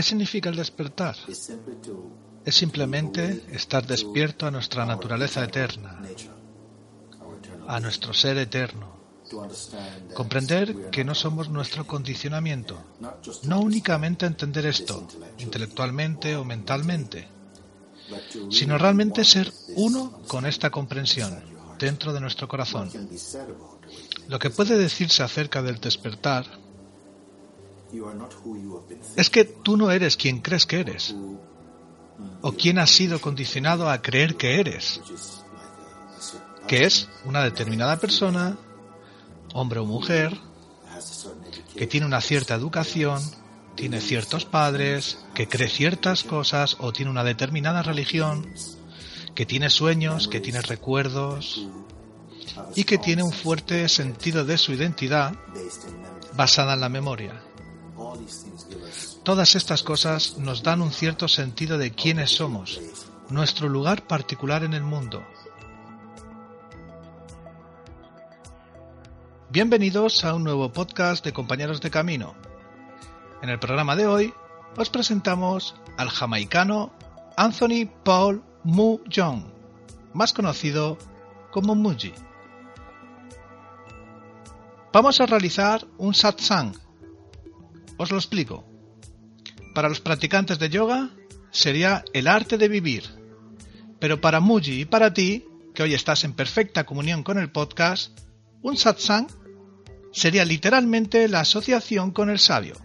¿Qué significa el despertar? Es simplemente estar despierto a nuestra naturaleza eterna, a nuestro ser eterno. Comprender que no somos nuestro condicionamiento. No únicamente entender esto, intelectualmente o mentalmente, sino realmente ser uno con esta comprensión dentro de nuestro corazón. Lo que puede decirse acerca del despertar es que tú no eres quien crees que eres, o quien has sido condicionado a creer que eres, que es una determinada persona, hombre o mujer, que tiene una cierta educación, tiene ciertos padres, que cree ciertas cosas o tiene una determinada religión, que tiene sueños, que tiene recuerdos y que tiene un fuerte sentido de su identidad basada en la memoria. Todas estas cosas nos dan un cierto sentido de quiénes somos, nuestro lugar particular en el mundo. Bienvenidos a un nuevo podcast de Compañeros de Camino. En el programa de hoy os presentamos al jamaicano Anthony Paul Mu Jong, más conocido como Muji. Vamos a realizar un satsang. Os lo explico. Para los practicantes de yoga sería el arte de vivir. Pero para Muji y para ti, que hoy estás en perfecta comunión con el podcast, un satsang sería literalmente la asociación con el sabio.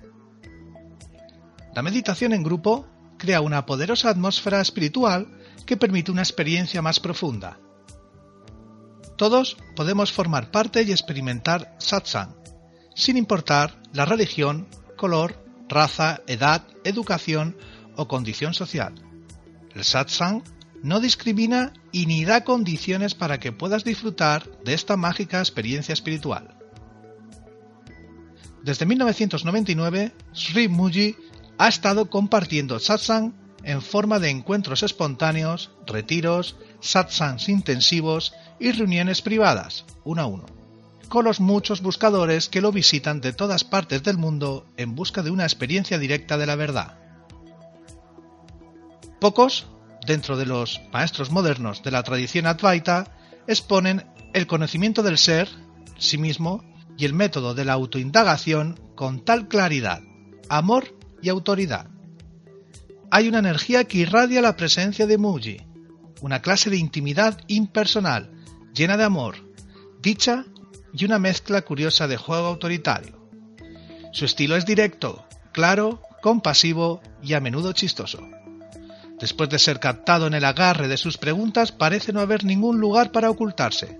La meditación en grupo crea una poderosa atmósfera espiritual que permite una experiencia más profunda. Todos podemos formar parte y experimentar satsang, sin importar la religión, color, raza, edad, educación o condición social. El satsang no discrimina y ni da condiciones para que puedas disfrutar de esta mágica experiencia espiritual. Desde 1999, Sri Muji ha estado compartiendo satsang en forma de encuentros espontáneos, retiros, satsangs intensivos y reuniones privadas, uno a uno con los muchos buscadores que lo visitan de todas partes del mundo en busca de una experiencia directa de la verdad. Pocos, dentro de los maestros modernos de la tradición Advaita, exponen el conocimiento del ser, sí mismo, y el método de la autoindagación con tal claridad, amor y autoridad. Hay una energía que irradia la presencia de Muji, una clase de intimidad impersonal, llena de amor, dicha y una mezcla curiosa de juego autoritario. Su estilo es directo, claro, compasivo y a menudo chistoso. Después de ser captado en el agarre de sus preguntas, parece no haber ningún lugar para ocultarse.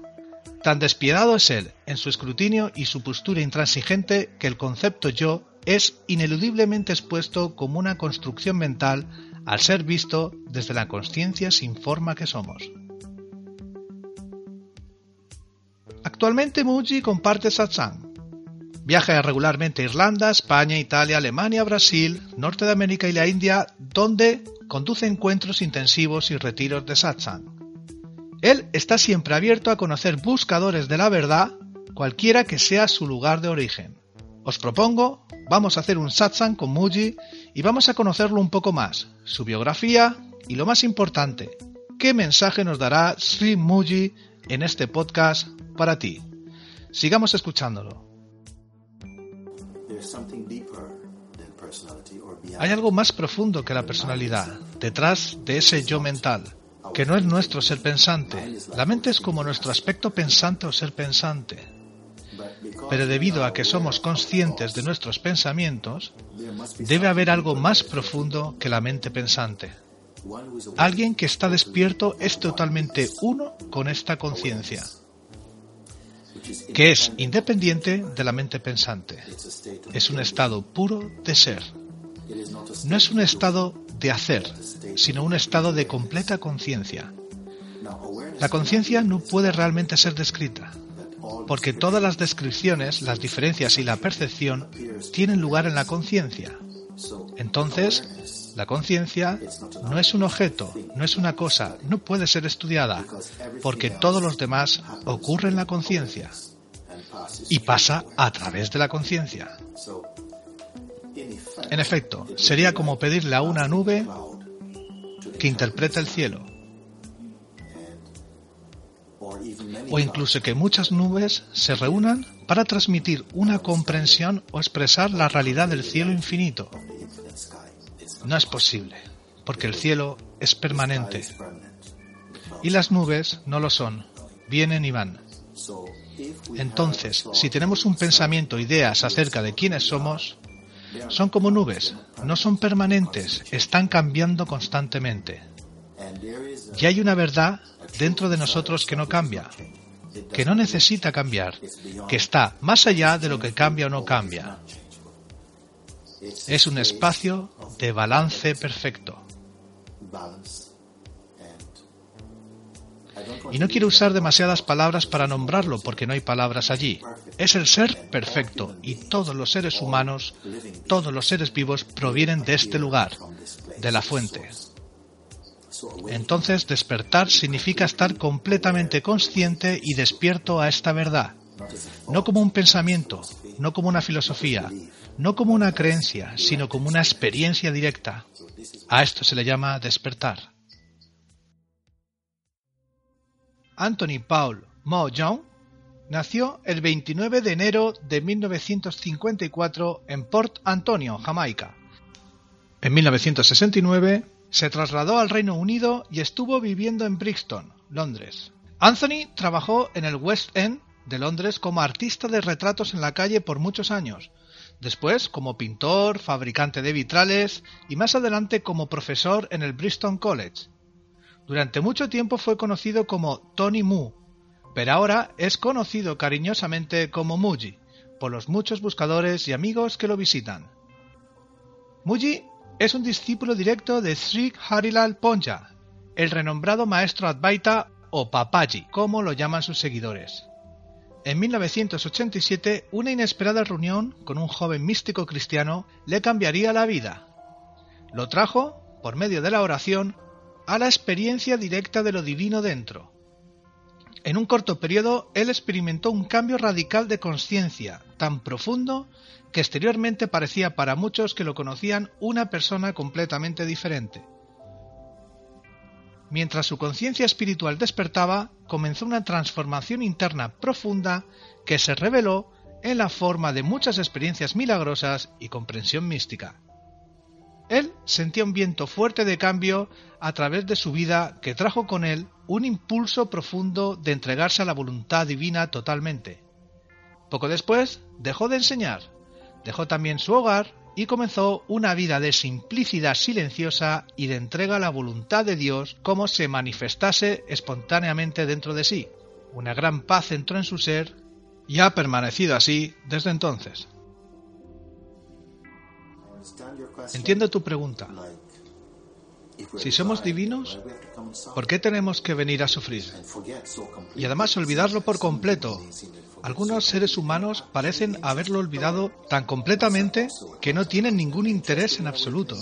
Tan despiadado es él en su escrutinio y su postura intransigente que el concepto yo es ineludiblemente expuesto como una construcción mental al ser visto desde la conciencia sin forma que somos. Actualmente Muji comparte satsang. Viaja regularmente a Irlanda, España, Italia, Alemania, Brasil, Norte de América y la India, donde conduce encuentros intensivos y retiros de satsang. Él está siempre abierto a conocer buscadores de la verdad, cualquiera que sea su lugar de origen. Os propongo, vamos a hacer un satsang con Muji y vamos a conocerlo un poco más, su biografía y lo más importante, qué mensaje nos dará Sri Muji en este podcast para ti. Sigamos escuchándolo. Hay algo más profundo que la personalidad, detrás de ese yo mental, que no es nuestro ser pensante. La mente es como nuestro aspecto pensante o ser pensante. Pero debido a que somos conscientes de nuestros pensamientos, debe haber algo más profundo que la mente pensante. Alguien que está despierto es totalmente uno con esta conciencia que es independiente de la mente pensante. Es un estado puro de ser. No es un estado de hacer, sino un estado de completa conciencia. La conciencia no puede realmente ser descrita, porque todas las descripciones, las diferencias y la percepción tienen lugar en la conciencia. Entonces, la conciencia no es un objeto, no es una cosa, no puede ser estudiada, porque todos los demás ocurren en la conciencia y pasa a través de la conciencia. En efecto, sería como pedirle a una nube que interprete el cielo. O incluso que muchas nubes se reúnan para transmitir una comprensión o expresar la realidad del cielo infinito. No es posible, porque el cielo es permanente. Y las nubes no lo son, vienen y van. Entonces, si tenemos un pensamiento, ideas acerca de quiénes somos, son como nubes, no son permanentes, están cambiando constantemente. Y hay una verdad dentro de nosotros que no cambia, que no necesita cambiar, que está más allá de lo que cambia o no cambia. Es un espacio de balance perfecto. Y no quiero usar demasiadas palabras para nombrarlo porque no hay palabras allí. Es el ser perfecto y todos los seres humanos, todos los seres vivos provienen de este lugar, de la fuente. Entonces despertar significa estar completamente consciente y despierto a esta verdad, no como un pensamiento, no como una filosofía, no como una creencia, sino como una experiencia directa. A esto se le llama despertar. Anthony Paul Mo Young nació el 29 de enero de 1954 en Port Antonio, Jamaica. En 1969 se trasladó al Reino Unido y estuvo viviendo en Brixton, Londres. Anthony trabajó en el West End de Londres como artista de retratos en la calle por muchos años, después como pintor, fabricante de vitrales y más adelante como profesor en el Bristol College. Durante mucho tiempo fue conocido como Tony Mu, pero ahora es conocido cariñosamente como Muji, por los muchos buscadores y amigos que lo visitan. Muji es un discípulo directo de Sri Harilal Ponja, el renombrado maestro Advaita o Papaji, como lo llaman sus seguidores. En 1987, una inesperada reunión con un joven místico cristiano le cambiaría la vida. Lo trajo, por medio de la oración, a la experiencia directa de lo divino dentro. En un corto periodo, él experimentó un cambio radical de conciencia, tan profundo que exteriormente parecía para muchos que lo conocían una persona completamente diferente. Mientras su conciencia espiritual despertaba, comenzó una transformación interna profunda que se reveló en la forma de muchas experiencias milagrosas y comprensión mística. Él sentía un viento fuerte de cambio a través de su vida que trajo con él un impulso profundo de entregarse a la voluntad divina totalmente. Poco después dejó de enseñar, dejó también su hogar y comenzó una vida de simplicidad silenciosa y de entrega a la voluntad de Dios como se manifestase espontáneamente dentro de sí. Una gran paz entró en su ser y ha permanecido así desde entonces. Entiendo tu pregunta. Si somos divinos, ¿por qué tenemos que venir a sufrir? Y además olvidarlo por completo. Algunos seres humanos parecen haberlo olvidado tan completamente que no tienen ningún interés en absoluto.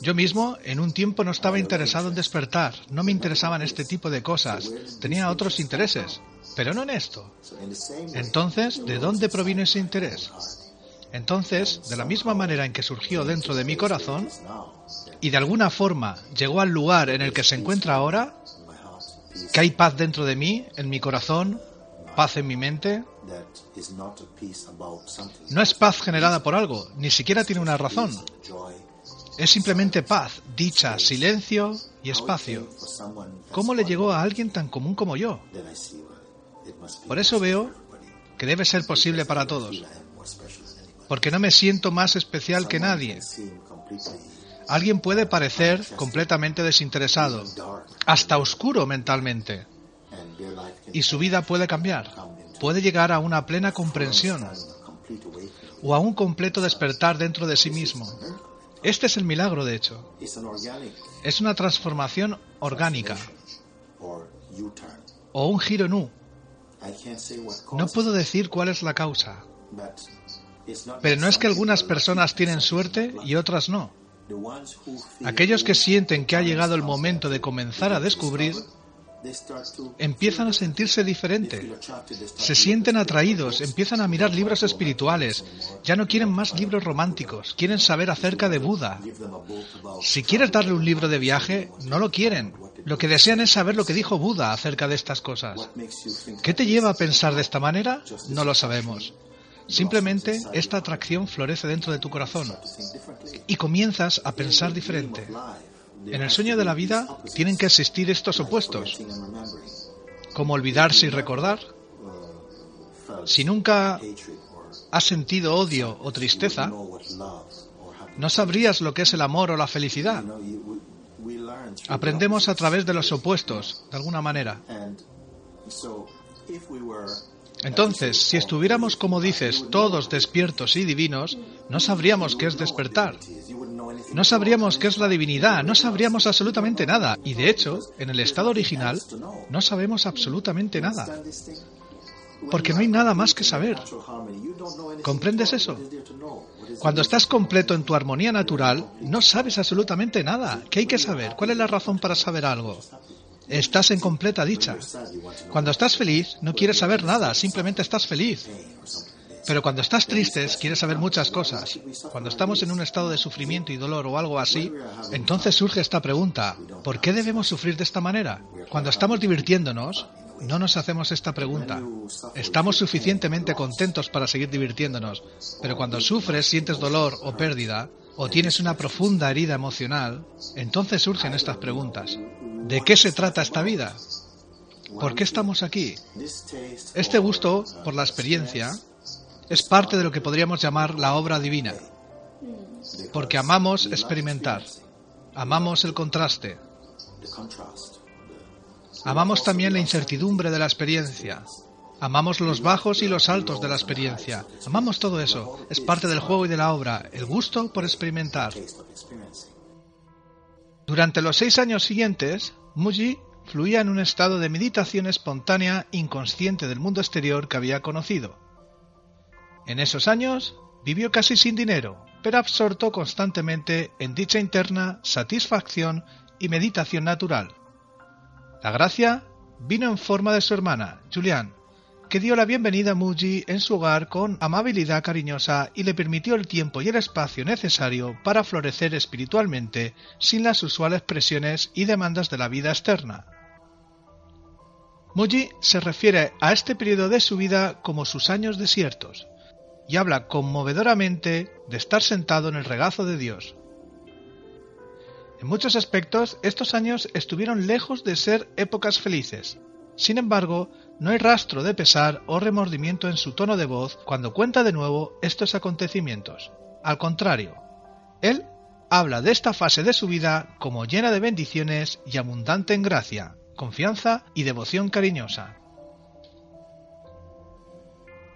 Yo mismo en un tiempo no estaba interesado en despertar, no me interesaban este tipo de cosas, tenía otros intereses, pero no en esto. Entonces, ¿de dónde proviene ese interés? Entonces, de la misma manera en que surgió dentro de mi corazón, y de alguna forma llegó al lugar en el que se encuentra ahora, que hay paz dentro de mí, en mi corazón, paz en mi mente, no es paz generada por algo, ni siquiera tiene una razón. Es simplemente paz, dicha, silencio y espacio. ¿Cómo le llegó a alguien tan común como yo? Por eso veo que debe ser posible para todos. Porque no me siento más especial que nadie. Alguien puede parecer completamente desinteresado, hasta oscuro mentalmente. Y su vida puede cambiar. Puede llegar a una plena comprensión o a un completo despertar dentro de sí mismo. Este es el milagro, de hecho. Es una transformación orgánica o un giro en U. No puedo decir cuál es la causa, pero no es que algunas personas tienen suerte y otras no. Aquellos que sienten que ha llegado el momento de comenzar a descubrir empiezan a sentirse diferente, se sienten atraídos, empiezan a mirar libros espirituales, ya no quieren más libros románticos, quieren saber acerca de Buda. Si quieres darle un libro de viaje, no lo quieren. Lo que desean es saber lo que dijo Buda acerca de estas cosas. ¿Qué te lleva a pensar de esta manera? No lo sabemos. Simplemente esta atracción florece dentro de tu corazón y comienzas a pensar diferente. En el sueño de la vida tienen que existir estos opuestos, como olvidarse y recordar. Si nunca has sentido odio o tristeza, no sabrías lo que es el amor o la felicidad. Aprendemos a través de los opuestos, de alguna manera. Entonces, si estuviéramos, como dices, todos despiertos y divinos, no sabríamos qué es despertar. No sabríamos qué es la divinidad, no sabríamos absolutamente nada. Y de hecho, en el estado original, no sabemos absolutamente nada. Porque no hay nada más que saber. ¿Comprendes eso? Cuando estás completo en tu armonía natural, no sabes absolutamente nada. ¿Qué hay que saber? ¿Cuál es la razón para saber algo? Estás en completa dicha. Cuando estás feliz, no quieres saber nada, simplemente estás feliz. Pero cuando estás triste, quieres saber muchas cosas. Cuando estamos en un estado de sufrimiento y dolor o algo así, entonces surge esta pregunta, ¿por qué debemos sufrir de esta manera? Cuando estamos divirtiéndonos, no nos hacemos esta pregunta. Estamos suficientemente contentos para seguir divirtiéndonos, pero cuando sufres, sientes dolor o pérdida, o tienes una profunda herida emocional, entonces surgen estas preguntas. ¿De qué se trata esta vida? ¿Por qué estamos aquí? Este gusto por la experiencia es parte de lo que podríamos llamar la obra divina, porque amamos experimentar, amamos el contraste, amamos también la incertidumbre de la experiencia, amamos los bajos y los altos de la experiencia, amamos todo eso, es parte del juego y de la obra, el gusto por experimentar. Durante los seis años siguientes, Muji fluía en un estado de meditación espontánea inconsciente del mundo exterior que había conocido. En esos años vivió casi sin dinero, pero absorto constantemente en dicha interna satisfacción y meditación natural. La gracia vino en forma de su hermana, Julian, que dio la bienvenida a Muji en su hogar con amabilidad cariñosa y le permitió el tiempo y el espacio necesario para florecer espiritualmente sin las usuales presiones y demandas de la vida externa. Muji se refiere a este periodo de su vida como sus años desiertos y habla conmovedoramente de estar sentado en el regazo de Dios. En muchos aspectos, estos años estuvieron lejos de ser épocas felices. Sin embargo, no hay rastro de pesar o remordimiento en su tono de voz cuando cuenta de nuevo estos acontecimientos. Al contrario, él habla de esta fase de su vida como llena de bendiciones y abundante en gracia, confianza y devoción cariñosa.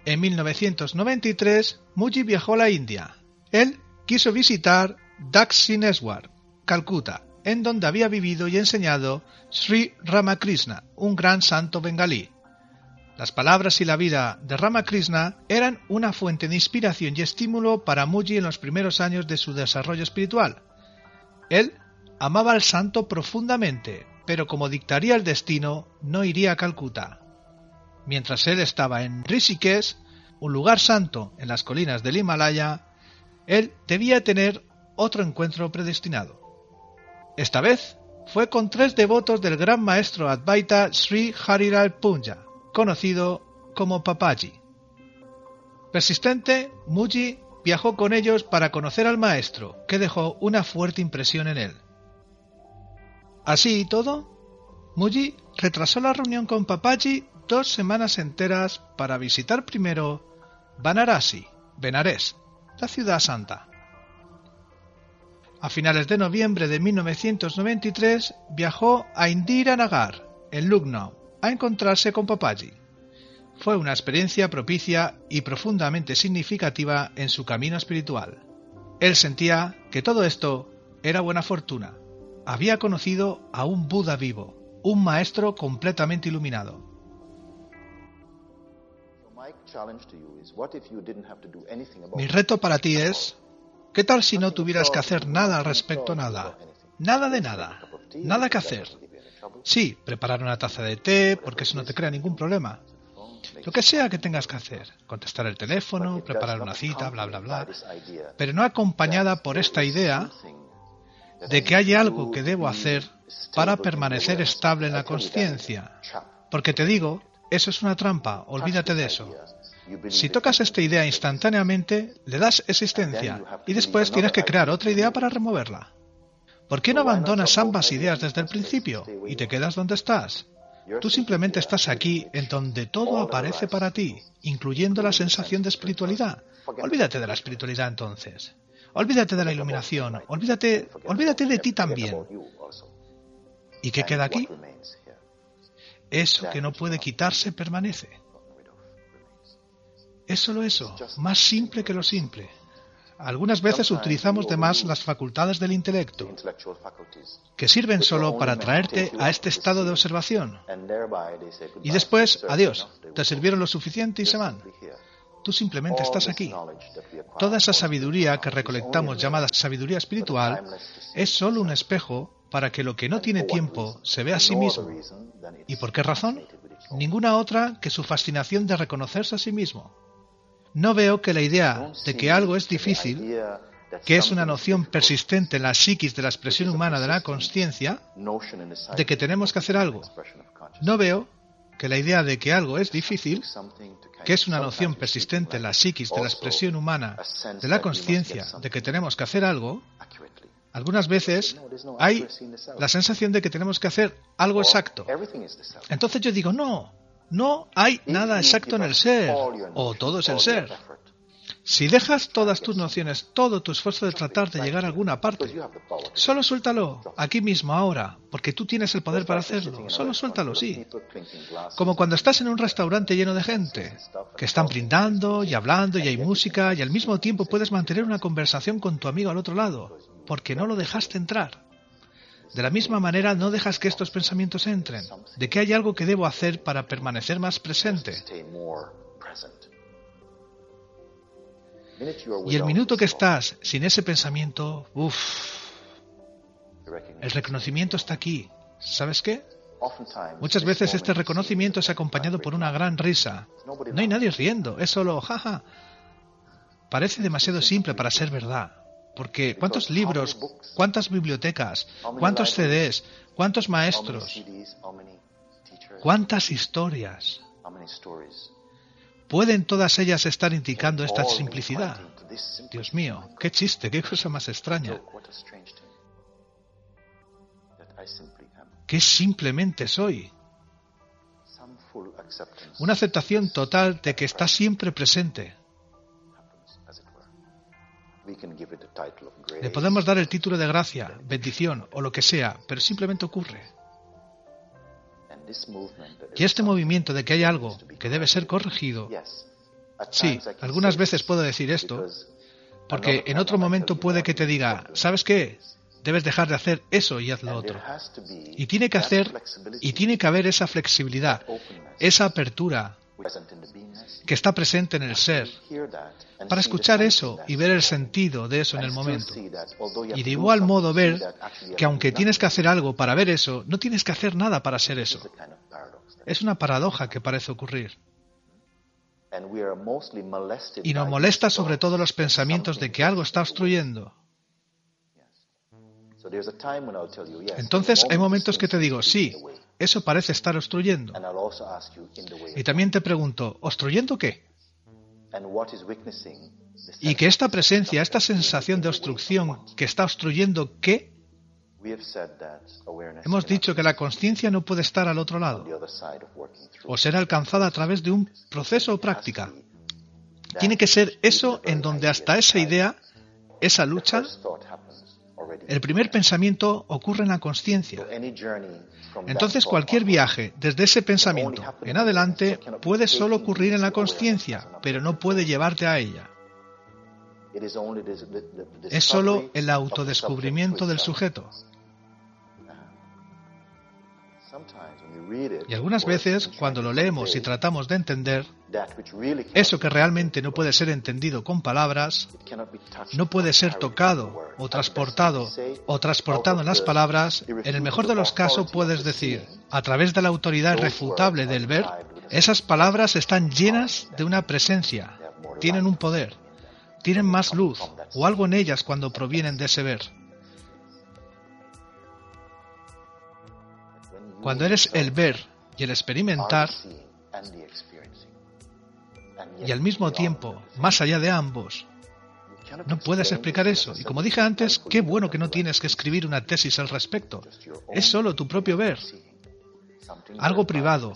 En 1993, Muji viajó a la India. Él quiso visitar Dakshineswar, Calcuta, en donde había vivido y enseñado Sri Ramakrishna, un gran santo bengalí. Las palabras y la vida de Ramakrishna eran una fuente de inspiración y estímulo para Muji en los primeros años de su desarrollo espiritual. Él amaba al santo profundamente, pero como dictaría el destino, no iría a Calcuta. Mientras él estaba en Rishikesh, un lugar santo en las colinas del Himalaya, él debía tener otro encuentro predestinado. Esta vez fue con tres devotos del gran maestro Advaita Sri Hariral Punja, conocido como Papaji. Persistente, Muji viajó con ellos para conocer al maestro, que dejó una fuerte impresión en él. Así y todo, Muji retrasó la reunión con Papaji dos semanas enteras para visitar primero Banarasi, Benares, la ciudad santa. A finales de noviembre de 1993 viajó a Indira Nagar, en Lucknow, a encontrarse con Papaji. Fue una experiencia propicia y profundamente significativa en su camino espiritual. Él sentía que todo esto era buena fortuna. Había conocido a un Buda vivo, un maestro completamente iluminado. Mi reto para ti es, ¿qué tal si no tuvieras que hacer nada al respecto nada? Nada de nada. Nada que hacer. Sí, preparar una taza de té, porque eso no te crea ningún problema. Lo que sea que tengas que hacer, contestar el teléfono, preparar una cita, bla, bla, bla, pero no acompañada por esta idea de que hay algo que debo hacer para permanecer estable en la conciencia. Porque te digo, eso es una trampa, olvídate de eso. Si tocas esta idea instantáneamente, le das existencia y después tienes que crear otra idea para removerla. ¿Por qué no abandonas ambas ideas desde el principio y te quedas donde estás? Tú simplemente estás aquí en donde todo aparece para ti, incluyendo la sensación de espiritualidad. Olvídate de la espiritualidad entonces. Olvídate de la iluminación. Olvídate, olvídate de ti también. ¿Y qué queda aquí? Eso que no puede quitarse permanece. Es solo eso, más simple que lo simple. Algunas veces utilizamos de más las facultades del intelecto, que sirven solo para traerte a este estado de observación. Y después, adiós, te sirvieron lo suficiente y se van. Tú simplemente estás aquí. Toda esa sabiduría que recolectamos llamada sabiduría espiritual es solo un espejo para que lo que no tiene tiempo se vea a sí mismo. ¿Y por qué razón? Ninguna otra que su fascinación de reconocerse a sí mismo. No veo que la idea de que algo es difícil, que es una noción persistente en la psiquis de la expresión humana de la conciencia, de que tenemos que hacer algo. No veo que la idea de que algo es difícil, que es una noción persistente en la psiquis de la expresión humana de la conciencia de que tenemos que hacer algo, algunas veces hay la sensación de que tenemos que hacer algo exacto. Entonces yo digo, no, no hay nada exacto en el ser, o todo es el ser. Si dejas todas tus nociones, todo tu esfuerzo de tratar de llegar a alguna parte, solo suéltalo, aquí mismo, ahora, porque tú tienes el poder para hacerlo. Solo suéltalo, sí. Como cuando estás en un restaurante lleno de gente, que están brindando y hablando y hay música y al mismo tiempo puedes mantener una conversación con tu amigo al otro lado, porque no lo dejaste entrar. De la misma manera, no dejas que estos pensamientos entren, de que hay algo que debo hacer para permanecer más presente. Y el minuto que estás sin ese pensamiento, uff, el reconocimiento está aquí. ¿Sabes qué? Muchas veces este reconocimiento es acompañado por una gran risa. No hay nadie riendo, es solo jaja. Parece demasiado simple para ser verdad. Porque ¿cuántos libros, cuántas bibliotecas, cuántos CDs, cuántos maestros, cuántas historias? ¿Pueden todas ellas estar indicando esta simplicidad? Dios mío, qué chiste, qué cosa más extraña. ¿Qué simplemente soy? Una aceptación total de que está siempre presente. Le podemos dar el título de gracia, bendición o lo que sea, pero simplemente ocurre. Y este movimiento de que hay algo que debe ser corregido, sí, algunas veces puedo decir esto, porque en otro momento puede que te diga, ¿sabes qué? Debes dejar de hacer eso y haz lo otro. Y tiene que hacer, y tiene que haber esa flexibilidad, esa apertura, que está presente en el ser, para escuchar eso y ver el sentido de eso en el momento. Y de igual modo ver que aunque tienes que hacer algo para ver eso, no tienes que hacer nada para ser eso. Es una paradoja que parece ocurrir. Y nos molesta sobre todo los pensamientos de que algo está obstruyendo. Entonces hay momentos que te digo, sí, eso parece estar obstruyendo. Y también te pregunto, ¿obstruyendo qué? Y que esta presencia, esta sensación de obstrucción que está obstruyendo qué, hemos dicho que la conciencia no puede estar al otro lado o ser alcanzada a través de un proceso o práctica. Tiene que ser eso en donde hasta esa idea, esa lucha, el primer pensamiento ocurre en la conciencia. Entonces cualquier viaje desde ese pensamiento en adelante puede solo ocurrir en la conciencia, pero no puede llevarte a ella. Es solo el autodescubrimiento del sujeto. Y algunas veces, cuando lo leemos y tratamos de entender, eso que realmente no puede ser entendido con palabras, no puede ser tocado o transportado o transportado en las palabras, en el mejor de los casos puedes decir, a través de la autoridad irrefutable del ver, esas palabras están llenas de una presencia, tienen un poder, tienen más luz o algo en ellas cuando provienen de ese ver. Cuando eres el ver y el experimentar, y al mismo tiempo, más allá de ambos, no puedes explicar eso. Y como dije antes, qué bueno que no tienes que escribir una tesis al respecto. Es solo tu propio ver. Algo privado.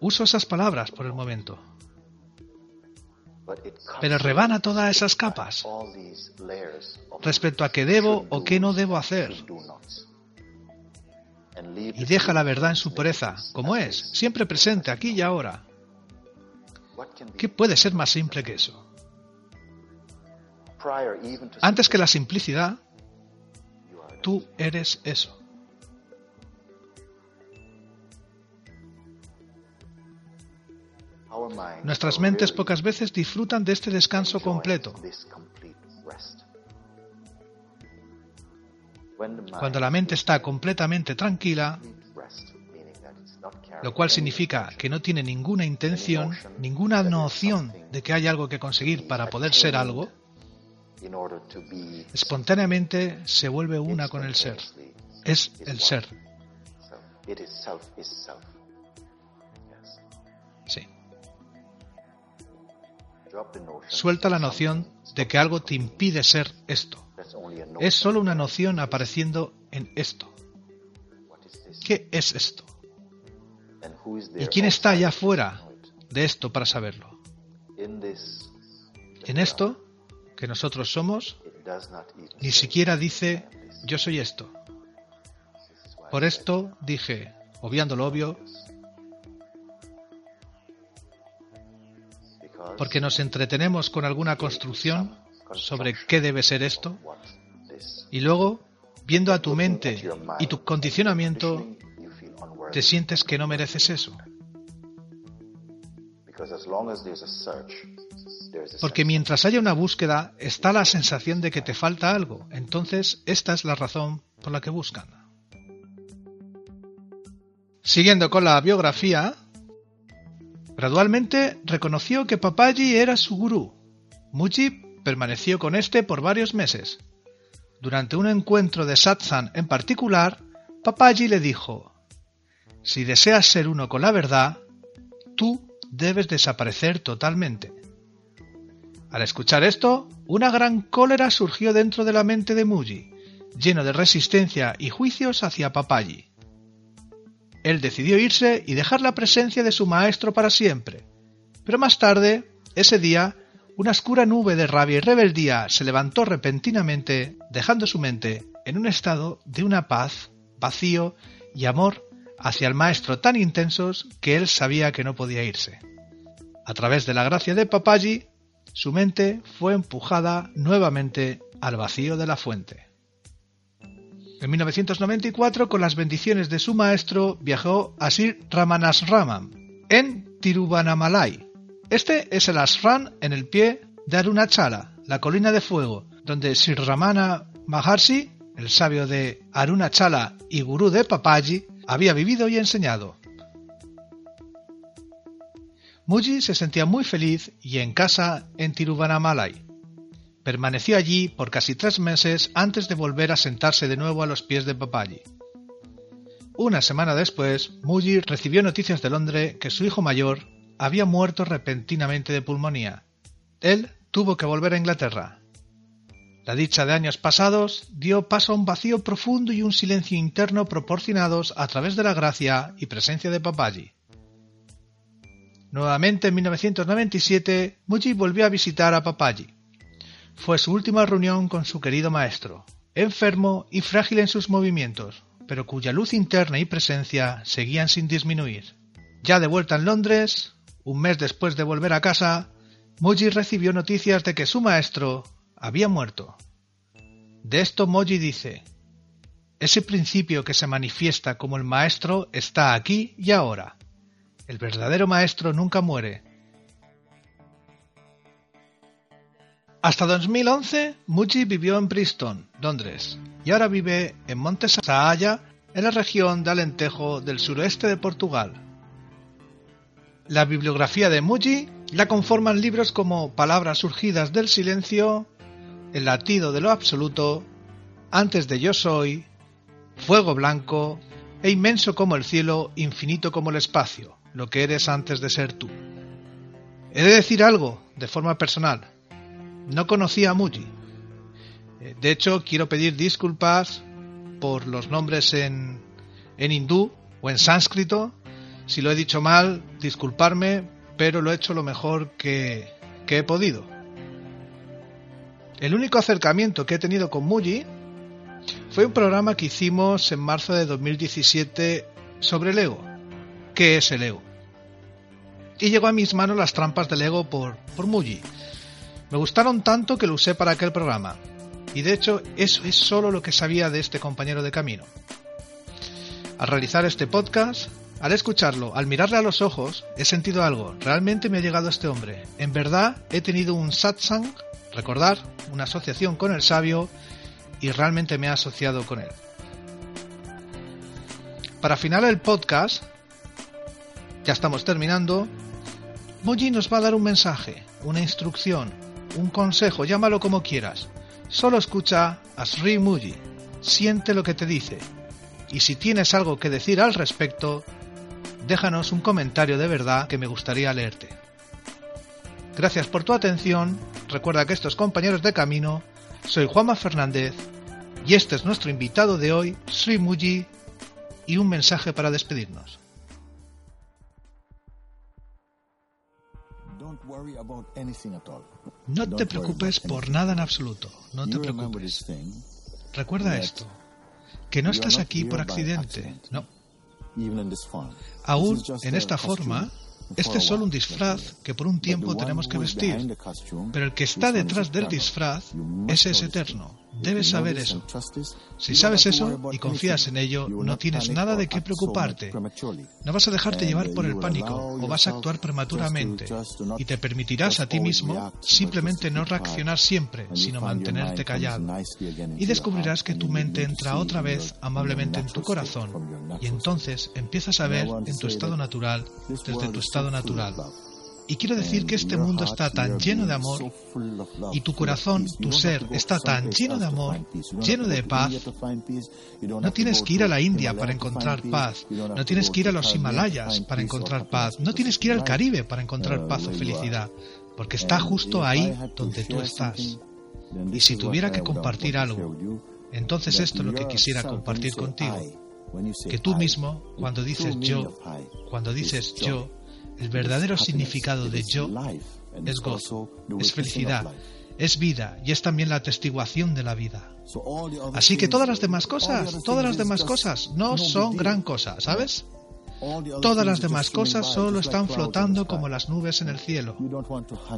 Uso esas palabras por el momento. Pero rebana todas esas capas respecto a qué debo o qué no debo hacer y deja la verdad en su pureza, como es, siempre presente aquí y ahora. ¿Qué puede ser más simple que eso? Antes que la simplicidad, tú eres eso. Nuestras mentes pocas veces disfrutan de este descanso completo. Cuando la mente está completamente tranquila, lo cual significa que no tiene ninguna intención, ninguna noción de que hay algo que conseguir para poder ser algo, espontáneamente se vuelve una con el ser. Es el ser. Suelta la noción de que algo te impide ser esto. Es solo una noción apareciendo en esto. ¿Qué es esto? ¿Y quién está allá afuera de esto para saberlo? En esto que nosotros somos, ni siquiera dice yo soy esto. Por esto dije, obviando lo obvio, porque nos entretenemos con alguna construcción sobre qué debe ser esto, y luego, viendo a tu mente y tu condicionamiento, te sientes que no mereces eso. Porque mientras haya una búsqueda, está la sensación de que te falta algo. Entonces, esta es la razón por la que buscan. Siguiendo con la biografía, gradualmente reconoció que Papaji era su gurú. Mujib permaneció con este por varios meses. Durante un encuentro de satsang en particular, Papaji le dijo, si deseas ser uno con la verdad, tú debes desaparecer totalmente. Al escuchar esto, una gran cólera surgió dentro de la mente de Muji, lleno de resistencia y juicios hacia Papaji. Él decidió irse y dejar la presencia de su maestro para siempre, pero más tarde, ese día, una oscura nube de rabia y rebeldía se levantó repentinamente, dejando su mente en un estado de una paz, vacío y amor hacia el maestro tan intensos que él sabía que no podía irse. A través de la gracia de Papaji, su mente fue empujada nuevamente al vacío de la fuente. En 1994, con las bendiciones de su maestro, viajó a Sir Ramanasramam, en Tiruvannamalai, este es el ashram en el pie de Arunachala, la colina de fuego, donde Sri Ramana Maharshi, el sabio de Arunachala y gurú de Papaji, había vivido y enseñado. Muji se sentía muy feliz y en casa en Tiruvannamalai, Permaneció allí por casi tres meses antes de volver a sentarse de nuevo a los pies de Papaji. Una semana después, Muji recibió noticias de Londres que su hijo mayor había muerto repentinamente de pulmonía. Él tuvo que volver a Inglaterra. La dicha de años pasados dio paso a un vacío profundo y un silencio interno proporcionados a través de la gracia y presencia de Papaji. Nuevamente en 1997, Muji volvió a visitar a Papaji. Fue su última reunión con su querido maestro, enfermo y frágil en sus movimientos, pero cuya luz interna y presencia seguían sin disminuir. Ya de vuelta en Londres, un mes después de volver a casa, Muji recibió noticias de que su maestro había muerto. De esto Moji dice, ese principio que se manifiesta como el maestro está aquí y ahora. El verdadero maestro nunca muere. Hasta 2011, Muji vivió en Bristol, Londres, y ahora vive en Monte Saaya, en la región de Alentejo del suroeste de Portugal. La bibliografía de Muji la conforman libros como Palabras surgidas del silencio, El latido de lo absoluto, Antes de yo soy, Fuego blanco e inmenso como el cielo, infinito como el espacio, lo que eres antes de ser tú. He de decir algo de forma personal. No conocía a Muji. Eh, de hecho, quiero pedir disculpas por los nombres en, en hindú o en sánscrito. Si lo he dicho mal, disculparme, pero lo he hecho lo mejor que, que he podido. El único acercamiento que he tenido con Muji fue un programa que hicimos en marzo de 2017 sobre el ego. ¿Qué es el ego? Y llegó a mis manos las trampas del ego por, por Muji. Me gustaron tanto que lo usé para aquel programa. Y de hecho, eso es solo lo que sabía de este compañero de camino. Al realizar este podcast, al escucharlo, al mirarle a los ojos, he sentido algo. Realmente me ha llegado este hombre. En verdad, he tenido un satsang, recordar, una asociación con el sabio, y realmente me ha asociado con él. Para final el podcast, ya estamos terminando, Moji nos va a dar un mensaje, una instrucción, un consejo, llámalo como quieras. Solo escucha a Sri Muji, siente lo que te dice. Y si tienes algo que decir al respecto, déjanos un comentario de verdad que me gustaría leerte. Gracias por tu atención, recuerda que estos compañeros de camino, soy Juanma Fernández y este es nuestro invitado de hoy, Sri Muji, y un mensaje para despedirnos. No te preocupes por nada en absoluto. No te preocupes. Recuerda esto, que no estás aquí por accidente, no. Aún en esta forma, este es solo un disfraz que por un tiempo tenemos que vestir, pero el que está detrás del disfraz, ese es eterno. Debes saber eso. Si sabes eso y confías en ello, no tienes nada de qué preocuparte. No vas a dejarte llevar por el pánico o vas a actuar prematuramente. y te permitirás a ti mismo simplemente no reaccionar siempre, sino mantenerte callado. Y descubrirás que tu mente entra otra vez amablemente en tu corazón. y entonces empiezas a ver en tu estado natural desde tu estado natural y quiero decir que este mundo está tan lleno de amor y tu corazón, tu ser, está tan lleno de amor, lleno de paz. No tienes que ir a la India para encontrar paz. No tienes que ir a los Himalayas para encontrar paz. No tienes que ir al Caribe para encontrar paz o felicidad. Porque está justo ahí donde tú estás. Y si tuviera que compartir algo, entonces esto es lo que quisiera compartir contigo. Que tú mismo, cuando dices yo, cuando dices yo, el verdadero significado de yo es gozo, es felicidad, es vida y es también la atestiguación de la vida. Así que todas las demás cosas, todas las demás cosas no son gran cosa, ¿sabes? Todas las demás cosas solo están flotando como las nubes en el cielo.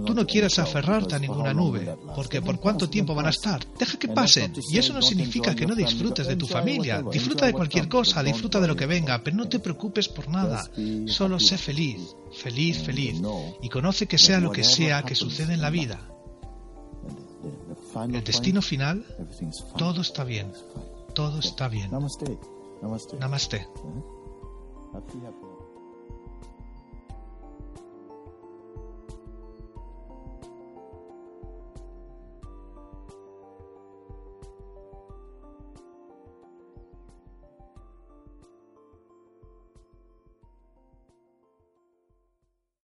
Tú no quieres aferrarte a ninguna nube, porque ¿por cuánto tiempo van a estar? Deja que pasen. Y eso no significa que no disfrutes de tu familia. Disfruta de cualquier cosa, disfruta de lo que venga, pero no te preocupes por nada. Solo sé feliz, feliz, feliz. Y conoce que sea lo que sea que sucede en la vida. El destino final, todo está bien. Todo está bien. Namaste. Happy, happy.